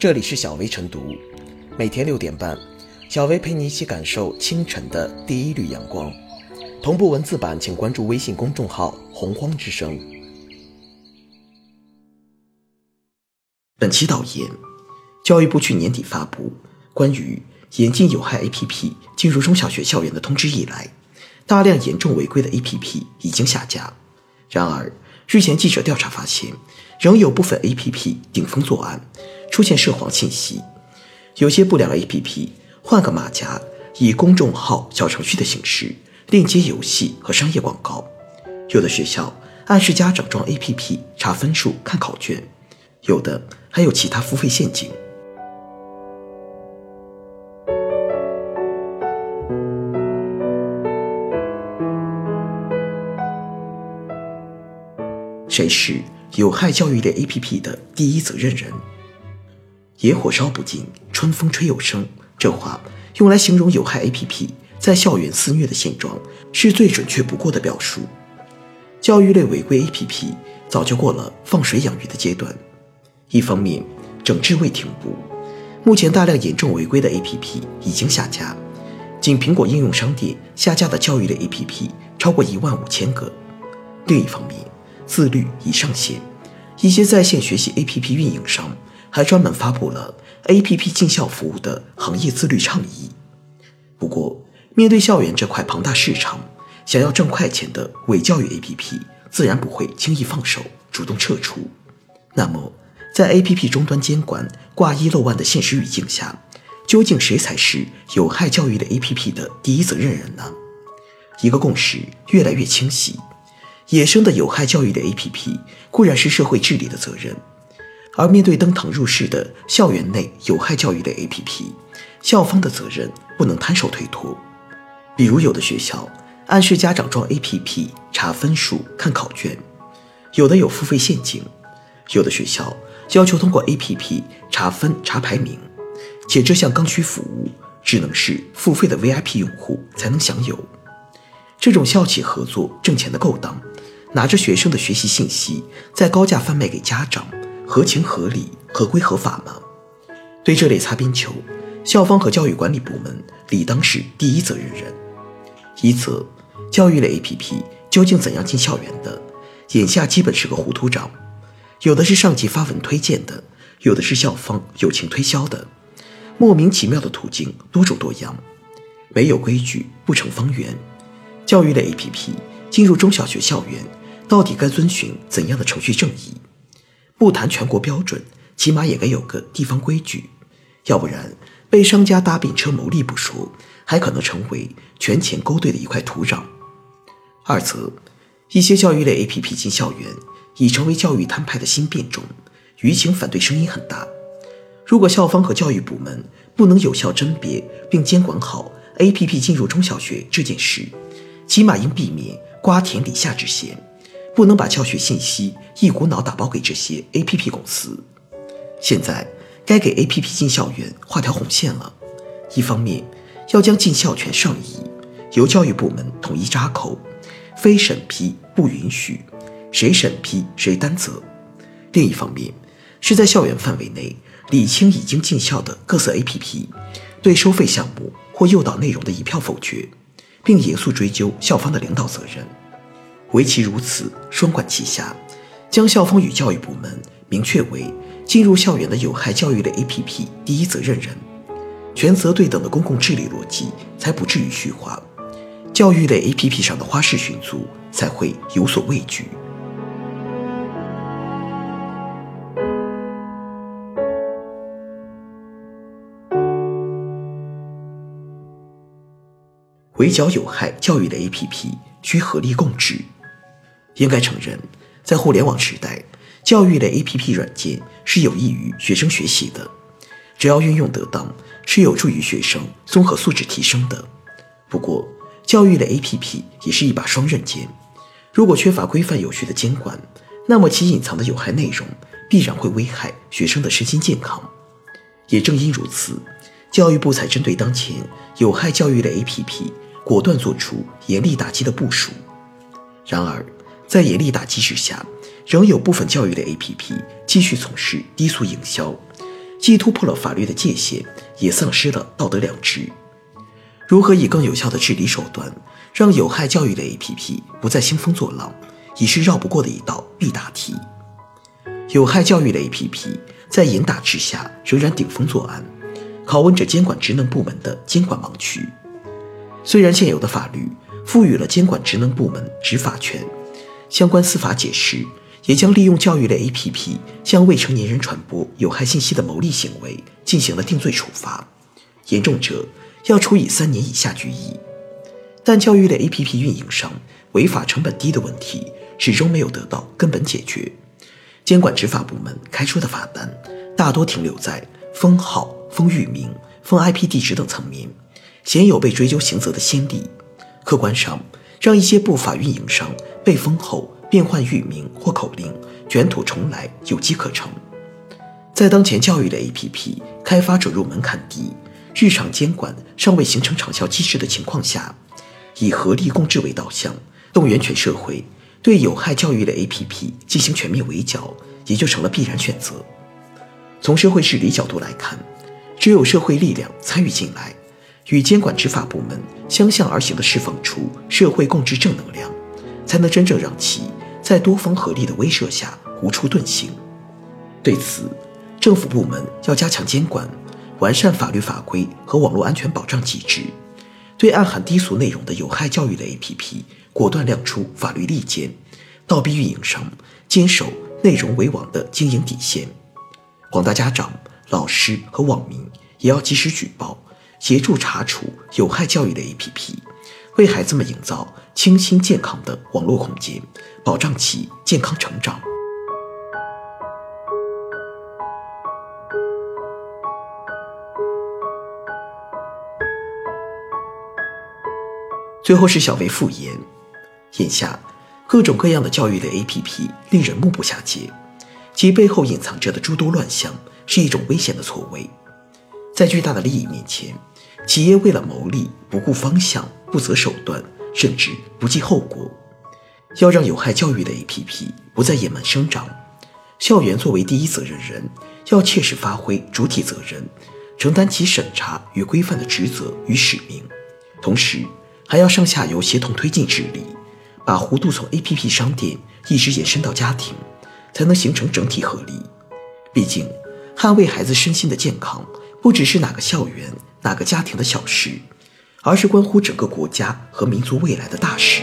这里是小薇晨读，每天六点半，小薇陪你一起感受清晨的第一缕阳光。同步文字版，请关注微信公众号“洪荒之声”。本期导言：教育部去年底发布关于严禁有害 APP 进入中小学校园的通知以来，大量严重违规的 APP 已经下架。然而，日前记者调查发现，仍有部分 APP 顶风作案，出现涉黄信息。有些不良 APP 换个马甲，以公众号、小程序的形式链接游戏和商业广告。有的学校暗示家长装 APP 查分数、看考卷，有的还有其他付费陷阱。谁是有害教育类 APP 的第一责任人？野火烧不尽，春风吹又生。这话用来形容有害 APP 在校园肆虐的现状，是最准确不过的表述。教育类违规 APP 早就过了放水养鱼的阶段。一方面，整治未停步，目前大量严重违规的 APP 已经下架，仅苹果应用商店下架的教育类 APP 超过一万五千个。另一方面，自律已上线，一些在线学习 APP 运营商还专门发布了 APP 进校服务的行业自律倡议。不过，面对校园这块庞大市场，想要挣快钱的伪教育 APP 自然不会轻易放手，主动撤出。那么，在 APP 终端监管挂一漏万的现实语境下，究竟谁才是有害教育的 APP 的第一责任人呢？一个共识越来越清晰。野生的有害教育的 APP 固然是社会治理的责任，而面对登堂入室的校园内有害教育的 APP，校方的责任不能摊手推脱。比如，有的学校暗示家长装 APP 查分数、看考卷，有的有付费陷阱；有的学校要求通过 APP 查分、查排名，且这项刚需服务只能是付费的 VIP 用户才能享有。这种校企合作挣钱的勾当。拿着学生的学习信息，在高价贩卖给家长，合情合理、合规合法吗？对这类擦边球，校方和教育管理部门理当是第一责任人。一则，教育类 APP 究竟怎样进校园的？眼下基本是个糊涂账。有的是上级发文推荐的，有的是校方友情推销的，莫名其妙的途径多种多样。没有规矩不成方圆。教育类 APP 进入中小学校园。到底该遵循怎样的程序正义？不谈全国标准，起码也该有个地方规矩，要不然被商家搭便车牟利不说，还可能成为权钱勾兑的一块土壤。二则，一些教育类 APP 进校园已成为教育摊派的新变种，舆情反对声音很大。如果校方和教育部门不能有效甄别并监管好 APP 进入中小学这件事，起码应避免瓜田李下之嫌。不能把教学信息一股脑打包给这些 APP 公司。现在该给 APP 进校园画条红线了。一方面要将进校权上移，由教育部门统一扎口，非审批不允许，谁审批谁担责。另一方面是在校园范围内理清已经进校的各色 APP 对收费项目或诱导内容的一票否决，并严肃追究校方的领导责任。唯其如此，双管齐下，将校方与教育部门明确为进入校园的有害教育类 APP 第一责任人，权责对等的公共治理逻辑才不至于虚化，教育类 APP 上的花式寻租才会有所畏惧。围剿有害教育类 APP，需合力共治。应该承认，在互联网时代，教育类 APP 软件是有益于学生学习的，只要运用得当，是有助于学生综合素质提升的。不过，教育类 APP 也是一把双刃剑，如果缺乏规范有序的监管，那么其隐藏的有害内容必然会危害学生的身心健康。也正因如此，教育部才针对当前有害教育类 APP，果断做出严厉打击的部署。然而，在严厉打击之下，仍有部分教育类 APP 继续从事低俗营销，既突破了法律的界限，也丧失了道德良知。如何以更有效的治理手段，让有害教育类 APP 不再兴风作浪，已是绕不过的一道必答题。有害教育类 APP 在严打之下仍然顶风作案，拷问着监管职能部门的监管盲区。虽然现有的法律赋予了监管职能部门执法权，相关司法解释也将利用教育类 APP 向未成年人传播有害信息的牟利行为进行了定罪处罚，严重者要处以三年以下拘役。但教育类 APP 运营商违法成本低的问题始终没有得到根本解决。监管执法部门开出的罚单大多停留在封号、封域名、封 IP 地址等层面，鲜有被追究刑责的先例。客观上，让一些不法运营商被封后变换域名或口令，卷土重来有机可乘。在当前教育类 APP 开发者入门槛低、日常监管尚未形成长效机制的情况下，以合力共治为导向，动员全社会。对有害教育类 APP 进行全面围剿，也就成了必然选择。从社会治理角度来看，只有社会力量参与进来，与监管执法部门相向而行的释放出社会共治正能量，才能真正让其在多方合力的威慑下无处遁形。对此，政府部门要加强监管，完善法律法规和网络安全保障机制，对暗含低俗内容的有害教育类 APP。果断亮出法律利剑，倒逼运营商坚守内容为王的经营底线。广大家长、老师和网民也要及时举报，协助查处有害教育的 APP，为孩子们营造清新健康的网络空间，保障其健康成长。最后是小维复言。眼下，各种各样的教育类 APP 令人目不暇接，其背后隐藏着的诸多乱象是一种危险的错位。在巨大的利益面前，企业为了牟利不顾方向、不择手段，甚至不计后果。要让有害教育的 APP 不再野蛮生长，校园作为第一责任人，要切实发挥主体责任，承担起审查与规范的职责与使命，同时还要上下游协同推进治理。把弧度从 APP 商店一直延伸到家庭，才能形成整体合力。毕竟，捍卫孩子身心的健康，不只是哪个校园、哪个家庭的小事，而是关乎整个国家和民族未来的大事。